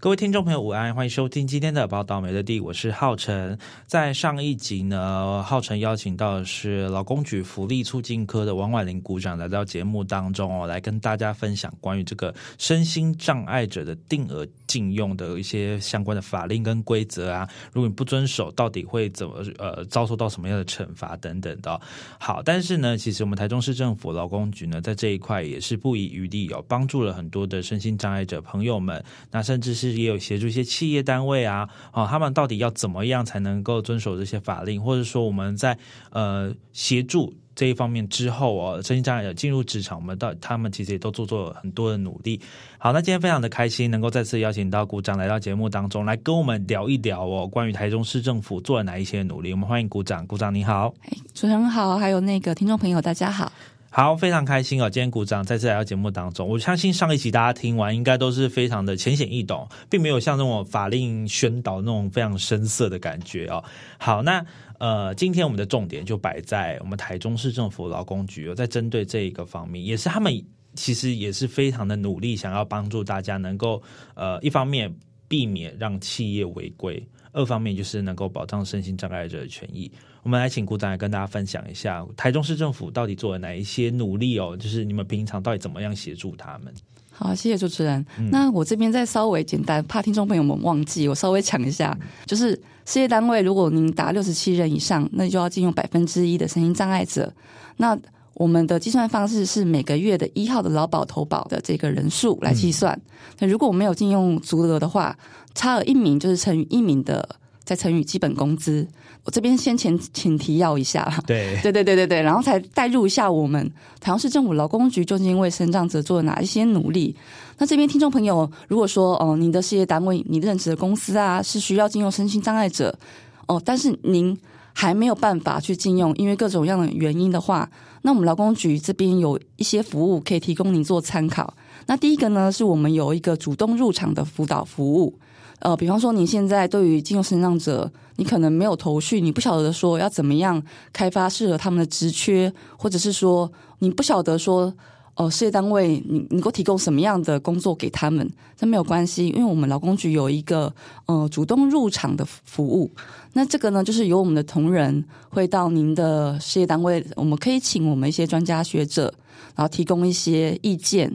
各位听众朋友，午安，欢迎收听今天的宝岛美乐地，我是浩辰。在上一集呢，浩辰邀请到的是劳工局福利促进科的王婉玲股长来到节目当中哦，来跟大家分享关于这个身心障碍者的定额禁用的一些相关的法令跟规则啊。如果你不遵守，到底会怎么呃遭受到什么样的惩罚等等的。好，但是呢，其实我们台中市政府劳工局呢，在这一块也是不遗余力哦，帮助了很多的身心障碍者朋友们，那甚至是。也有协助一些企业单位啊，啊，他们到底要怎么样才能够遵守这些法令，或者说我们在呃协助这一方面之后哦，身心障碍者进入职场，我们到他们其实也都做做很多的努力。好，那今天非常的开心，能够再次邀请到股长来到节目当中，来跟我们聊一聊哦，关于台中市政府做了哪一些努力。我们欢迎股长，股长你好，主持人好，还有那个听众朋友大家好。好，非常开心哦！今天鼓掌再次来到节目当中，我相信上一集大家听完应该都是非常的浅显易懂，并没有像那种法令宣导那种非常深涩的感觉哦。好，那呃，今天我们的重点就摆在我们台中市政府劳工局哦，在针对这一个方面，也是他们其实也是非常的努力，想要帮助大家能够呃，一方面避免让企业违规。二方面就是能够保障身心障碍者的权益。我们来请股长来跟大家分享一下，台中市政府到底做了哪一些努力哦？就是你们平常到底怎么样协助他们？好，谢谢主持人。嗯、那我这边再稍微简单，怕听众朋友们忘记，我稍微讲一下，嗯、就是事业单位如果您达六十七人以上，那就要进用百分之一的身心障碍者。那我们的计算方式是每个月的一号的劳保投保的这个人数来计算。嗯、那如果我没有进用足额的话，差额一名就是乘以一名的，再乘以基本工资。我这边先前请提要一下，对，对对对对对，然后才带入一下我们台湾市政府劳工局究竟为身障者做了哪一些努力。那这边听众朋友，如果说哦，您的事业单位、你任职的公司啊，是需要进用身心障碍者哦，但是您还没有办法去禁用，因为各种各样的原因的话。那我们劳工局这边有一些服务可以提供您做参考。那第一个呢，是我们有一个主动入场的辅导服务。呃，比方说你现在对于进入成长者，你可能没有头绪，你不晓得说要怎么样开发适合他们的职缺，或者是说你不晓得说。哦，事业单位，你能够提供什么样的工作给他们？这没有关系，因为我们劳工局有一个呃主动入场的服务。那这个呢，就是由我们的同仁会到您的事业单位，我们可以请我们一些专家学者，然后提供一些意见，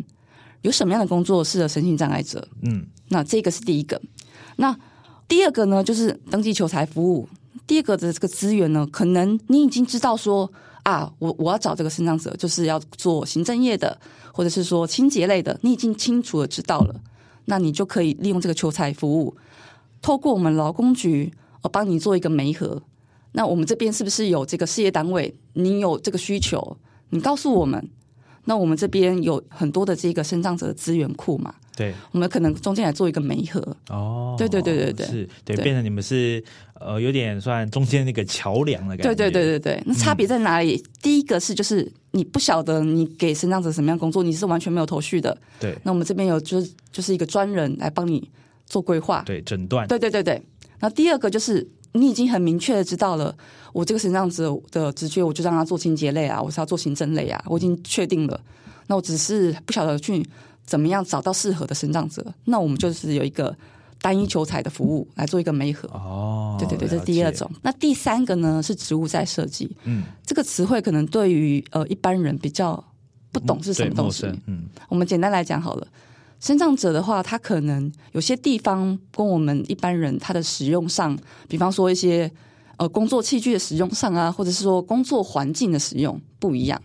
有什么样的工作适合身心障碍者？嗯，那这个是第一个。那第二个呢，就是登记求才服务。第二个的这个资源呢，可能你已经知道说。啊，我我要找这个生长者，就是要做行政业的，或者是说清洁类的，你已经清楚的知道了，那你就可以利用这个求才服务，透过我们劳工局，我帮你做一个媒合。那我们这边是不是有这个事业单位？你有这个需求，你告诉我们，那我们这边有很多的这个生长者的资源库嘛。对，我们可能中间来做一个媒合哦，对对对对对，是对，变成你们是呃有点算中间那个桥梁的感觉，对对对对对。那差别在哪里？嗯、第一个是就是你不晓得你给身障者什么样工作，你是完全没有头绪的。对，那我们这边有就是就是一个专人来帮你做规划，对诊断，对对对对。那第二个就是你已经很明确的知道了，我这个身障者的直觉，我就让他做清洁类啊，我是要做行政类啊，我已经确定了。那我只是不晓得去。怎么样找到适合的生长者？那我们就是有一个单一求才的服务来做一个媒合。哦，对对对，这是第二种。那第三个呢是植物在设计。嗯，这个词汇可能对于呃一般人比较不懂是什么东西。嗯，我们简单来讲好了，生长者的话，他可能有些地方跟我们一般人他的使用上，比方说一些呃工作器具的使用上啊，或者是说工作环境的使用不一样。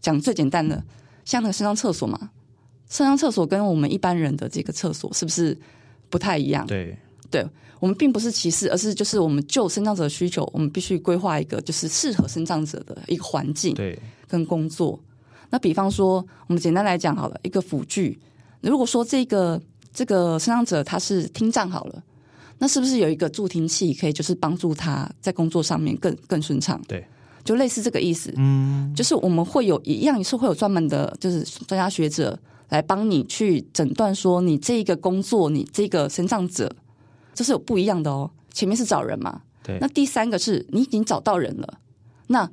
讲最简单的，像那个身障厕所嘛。身障厕所跟我们一般人的这个厕所是不是不太一样？对，对我们并不是歧视，而是就是我们就生长者的需求，我们必须规划一个就是适合生长者的一个环境，对，跟工作。那比方说，我们简单来讲好了，一个辅具。如果说这个这个生长者他是听障好了，那是不是有一个助听器可以就是帮助他在工作上面更更顺畅？对，就类似这个意思。嗯，就是我们会有一样是会有专门的，就是专家学者来帮你去诊断说你这一个工作，你这个身障者，这是有不一样的哦。前面是找人嘛，对。那第三个是你已经找到人了，那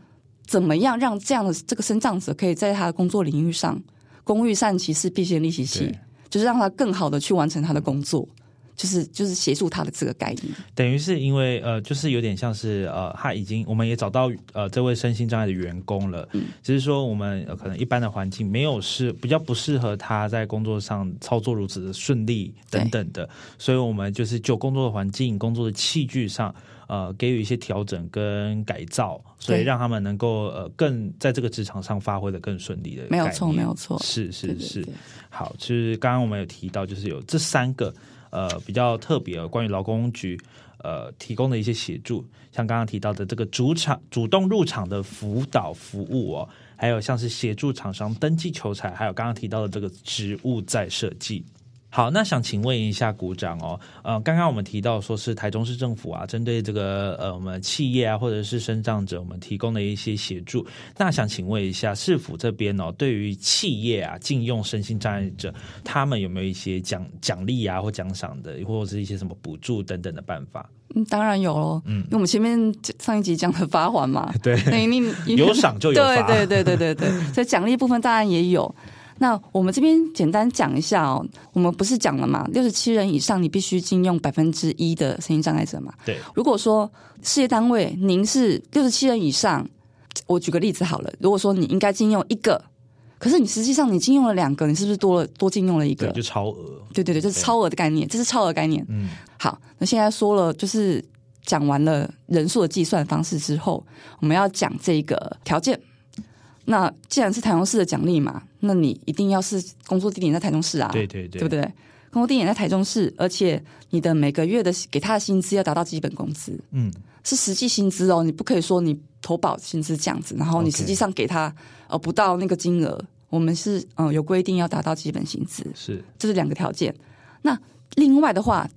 怎么样让这样的这个身障者可以在他的工作领域上，工欲善其事，必先利其器，就是让他更好的去完成他的工作。就是就是协助他的这个概念，等于是因为呃，就是有点像是呃，他已经我们也找到呃这位身心障碍的员工了，嗯，只是说我们可能一般的环境没有适比较不适合他在工作上操作如此的顺利等等的，所以我们就是就工作的环境、工作的器具上呃给予一些调整跟改造，所以让他们能够呃更在这个职场上发挥的更顺利的，没有错，没有错，是是是，是，对对对，好，就是刚刚我们有提到，就是有这三个。呃，比较特别关于劳工局呃提供的一些协助，像刚刚提到的这个主场主动入场的辅导服务哦，还有像是协助厂商登记求才，还有刚刚提到的这个职务再设计。好，那想请问一下股长哦，呃，刚刚我们提到说是台中市政府啊，针对这个呃我们企业啊或者是身障者，我们提供的一些协助。那想请问一下市府这边哦，对于企业啊禁用身心障碍者，他们有没有一些奖奖励啊或奖赏的，或者是一些什么补助等等的办法？嗯，当然有喽。嗯，因为我们前面上一集讲的罚锾嘛，对，你你有赏就有罚，对对对对对对，所以奖励部分当然也有。那我们这边简单讲一下哦，我们不是讲了嘛？六十七人以上，你必须禁用百分之一的身心障碍者嘛？对。如果说事业单位您是六十七人以上，我举个例子好了。如果说你应该禁用一个，可是你实际上你禁用了两个，你是不是多了多禁用了一个？对，就超额。对对对，这是超额的概念，这是超额概念。嗯。好，那现在说了，就是讲完了人数的计算方式之后，我们要讲这个条件。那既然是台中市的奖励嘛，那你一定要是工作地点在台中市啊，对对对，对不对？工作地点在台中市，而且你的每个月的给他的薪资要达到基本工资，嗯，是实际薪资哦，你不可以说你投保薪资这样子，然后你实际上给他呃不到那个金额，我们是嗯、呃、有规定要达到基本薪资，是，这是两个条件。那另外的话，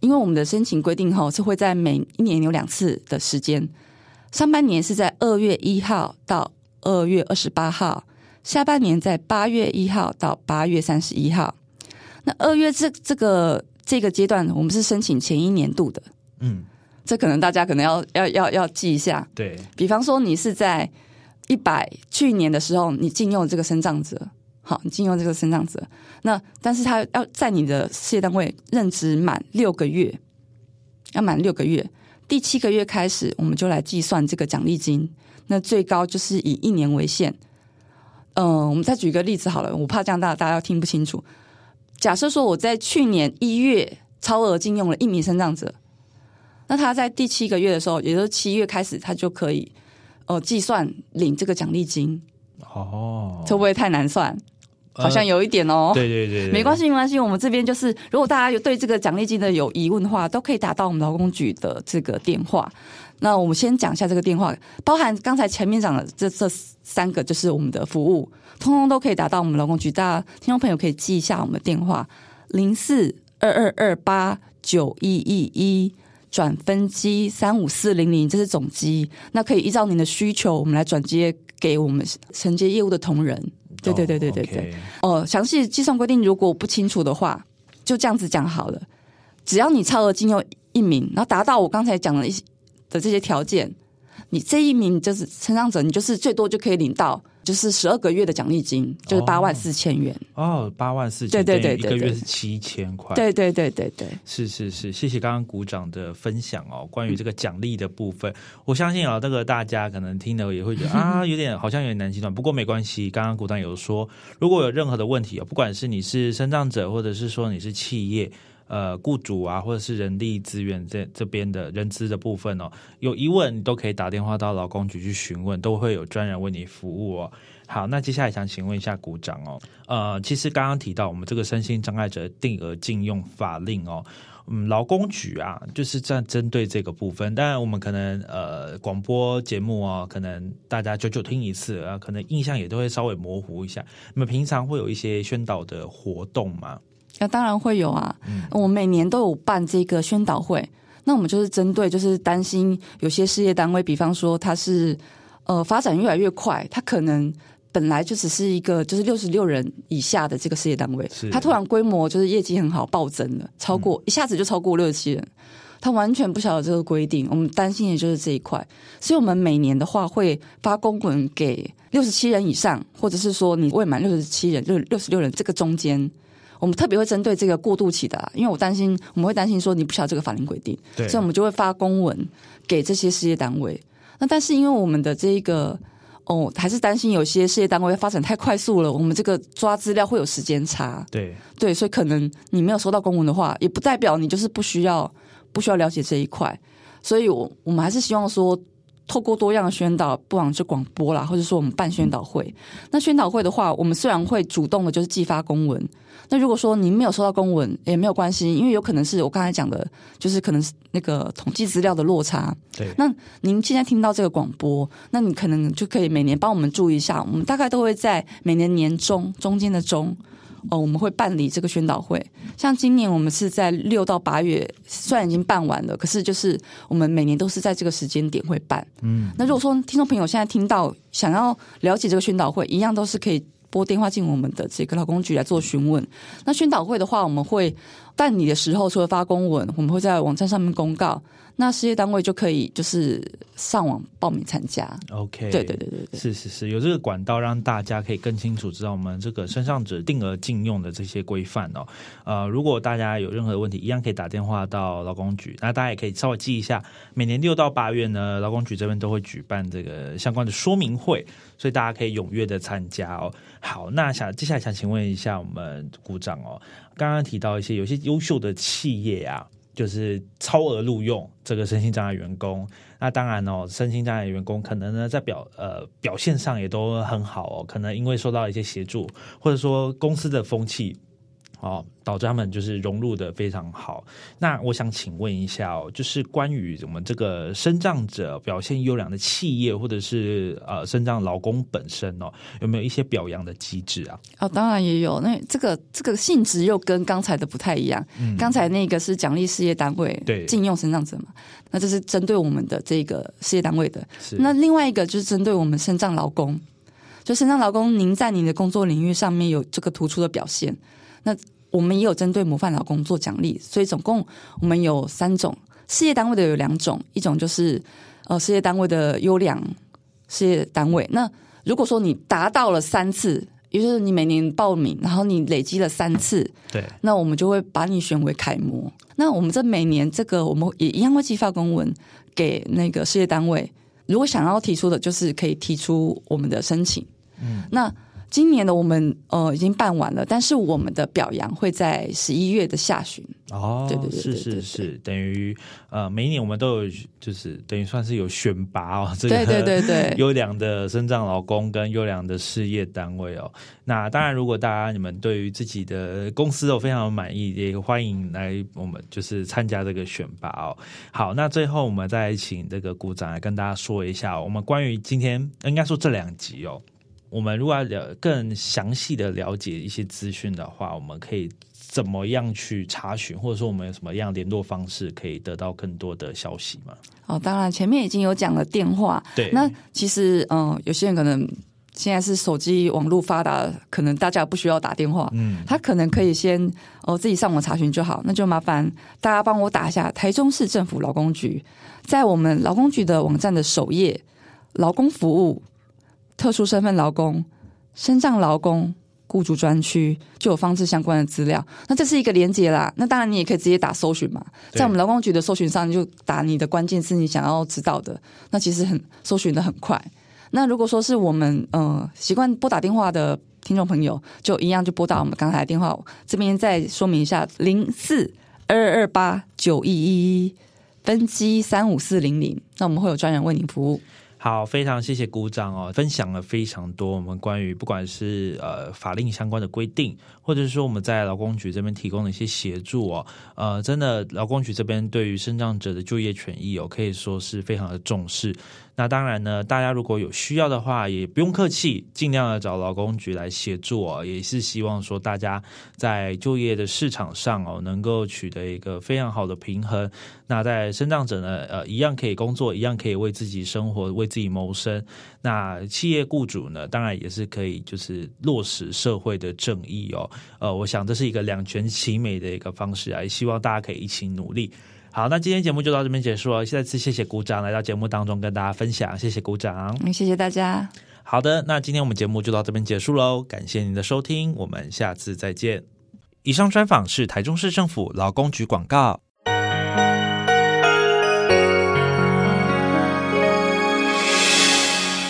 因为我们的申请规定哈是会在每一年有两次的时间，上半年是在二月一号到。二月二十八号，下半年在八月一号到八月三十一号。那二月这这个这个阶段，我们是申请前一年度的。嗯，这可能大家可能要要要要记一下。对，比方说你是在一百去年的时候，你禁用这个生障者，好，你禁用这个生障者。那但是他要在你的事业单位任职满六个月，要满六个月，第七个月开始，我们就来计算这个奖励金。那最高就是以一年为限。嗯、呃，我们再举一个例子好了，我怕这样大家大家要听不清楚。假设说我在去年一月超额进用了一名生长者，那他在第七个月的时候，也就是七月开始，他就可以呃计算领这个奖励金。哦，会不会太难算？好像有一点哦。对对对，对，没关系没关系，我们这边就是，如果大家有对这个奖励金的有疑问的话，都可以打到我们劳工局的这个电话。那我们先讲一下这个电话，包含刚才前面讲的这这三个，就是我们的服务，通通都可以打到我们劳工局。大家听众朋友可以记一下我们的电话：零四二二二八九一一一转分机三五四零零，这是总机。那可以依照您的需求，我们来转接给我们承接业务的同仁。对对对对对对。哦，详细计算规定如果不清楚的话，就这样子讲好了。只要你超额进用一名，然后达到我刚才讲的一些。的这些条件，你这一名就是身障者，你就是最多就可以领到就是十二个月的奖励金，就是八万四千元。哦，八万四千，对对对，一个月是七千块。对对对对对，是是是，谢谢刚刚股长的分享哦。关于这个奖励的部分，我相信啊，这个大家可能听了也会觉得啊，有点好像有点难计算。不过没关系，刚刚股长有说，如果有任何的问题，不管是你是身障者，或者是说你是企业。呃，雇主啊，或者是人力资源这这边的人资的部分哦，有疑问你都可以打电话到劳工局去询问，都会有专人为你服务哦。好，那接下来想请问一下股长哦，呃，其实刚刚提到我们这个身心障碍者定额禁用法令哦，嗯，劳工局啊，就是在针对这个部分，当然我们可能呃广播节目哦，可能大家久久听一次啊，可能印象也都会稍微模糊一下。那么平常会有一些宣导的活动吗？那当然会有啊，我们每年都有办这个宣导会。那我们就是针对，就是担心有些事业单位，比方说它是呃发展越来越快，它可能本来就只是一个就是六十六人以下的这个事业单位，它突然规模就是业绩很好暴增了，超过、嗯、一下子就超过六十七人，他完全不晓得这个规定，我们担心的就是这一块，所以我们每年的话会发公文给六十七人以上，或者是说你未满六十七人，就是六十六人这个中间。我们特别会针对这个过渡期的，因为我担心我们会担心说你不晓得这个法令规定，所以我们就会发公文给这些事业单位。那但是因为我们的这一个哦，还是担心有些事业单位发展太快速了，我们这个抓资料会有时间差。对对，所以可能你没有收到公文的话，也不代表你就是不需要不需要了解这一块。所以我我们还是希望说。透过多样的宣导，不管是广播啦，或者说我们办宣导会。那宣导会的话，我们虽然会主动的，就是寄发公文。那如果说您没有收到公文，也没有关系，因为有可能是我刚才讲的，就是可能是那个统计资料的落差。对。那您现在听到这个广播，那你可能就可以每年帮我们注意一下。我们大概都会在每年年中中间的中。哦，我们会办理这个宣导会。像今年我们是在六到八月，虽然已经办完了，可是就是我们每年都是在这个时间点会办。嗯，那如果说听众朋友现在听到想要了解这个宣导会，一样都是可以拨电话进我们的这个劳工局来做询问。那宣导会的话，我们会办理的时候，除了发公文，我们会在网站上面公告。那事业单位就可以就是上网报名参加。OK，对对对对对，是是是，有这个管道让大家可以更清楚知道我们这个身上者定额禁用的这些规范哦。呃，如果大家有任何问题，一样可以打电话到劳工局。那大家也可以稍微记一下，每年六到八月呢，劳工局这边都会举办这个相关的说明会，所以大家可以踊跃的参加哦。好，那想接下来想请问一下我们股长哦，刚刚提到一些有些优秀的企业啊。就是超额录用这个身心障碍员工，那当然哦，身心障碍员工可能呢在表呃表现上也都很好哦，可能因为受到一些协助，或者说公司的风气。哦，导致他们就是融入的非常好。那我想请问一下哦，就是关于我们这个身障者表现优良的企业，或者是呃身障劳工本身哦，有没有一些表扬的机制啊？哦，当然也有。那这个这个性质又跟刚才的不太一样。嗯，刚才那个是奖励事业单位对禁用身障者嘛？那这是针对我们的这个事业单位的。那另外一个就是针对我们身障劳工，就身障劳工，您在您的工作领域上面有这个突出的表现。那我们也有针对模范劳工做奖励，所以总共我们有三种，事业单位的有两种，一种就是呃事业单位的优良事业单位。那如果说你达到了三次，也就是你每年报名，然后你累积了三次，对，那我们就会把你选为楷模。那我们这每年这个我们也一样会寄发公文给那个事业单位，如果想要提出的，就是可以提出我们的申请。嗯，那。今年的我们呃已经办完了，但是我们的表扬会在十一月的下旬。哦，对对对，是是是，等于呃每一年我们都有，就是等于算是有选拔哦，这个对对对对 优良的生长老公跟优良的事业单位哦。那当然，如果大家你们对于自己的公司哦非常满意，也欢迎来我们就是参加这个选拔哦。好，那最后我们再请这个股长来跟大家说一下，我们关于今天应该说这两集哦。我们如果要了更详细的了解一些资讯的话，我们可以怎么样去查询，或者说我们有什么样联络方式可以得到更多的消息吗？哦，当然前面已经有讲了电话，对，那其实嗯、呃，有些人可能现在是手机网络发达，可能大家不需要打电话，嗯，他可能可以先哦自己上网查询就好，那就麻烦大家帮我打一下台中市政府劳工局，在我们劳工局的网站的首页，劳工服务。特殊身份劳工、身障劳工雇主专区就有方式相关的资料。那这是一个连结啦。那当然你也可以直接打搜寻嘛，在我们劳工局的搜寻上，你就打你的关键字，你想要知道的。那其实很搜寻的很快。那如果说是我们呃习惯拨打电话的听众朋友，就一样就拨打我们刚才的电话。这边再说明一下：零四二二八九一一一分机三五四零零。那我们会有专人为您服务。好，非常谢谢股长哦，分享了非常多我们关于不管是呃法令相关的规定，或者是说我们在劳工局这边提供的一些协助哦，呃，真的劳工局这边对于身障者的就业权益哦，可以说是非常的重视。那当然呢，大家如果有需要的话，也不用客气，尽量的找劳工局来协助哦。也是希望说大家在就业的市场上哦，能够取得一个非常好的平衡。那在身障者呢，呃，一样可以工作，一样可以为自己生活，为自己谋生。那企业雇主呢，当然也是可以，就是落实社会的正义哦。呃，我想这是一个两全其美的一个方式啊，也希望大家可以一起努力。好，那今天节目就到这边结束了。再次谢谢鼓掌来到节目当中跟大家分享，谢谢股长，谢谢大家。好的，那今天我们节目就到这边结束喽，感谢您的收听，我们下次再见。以上专访是台中市政府劳工局广告。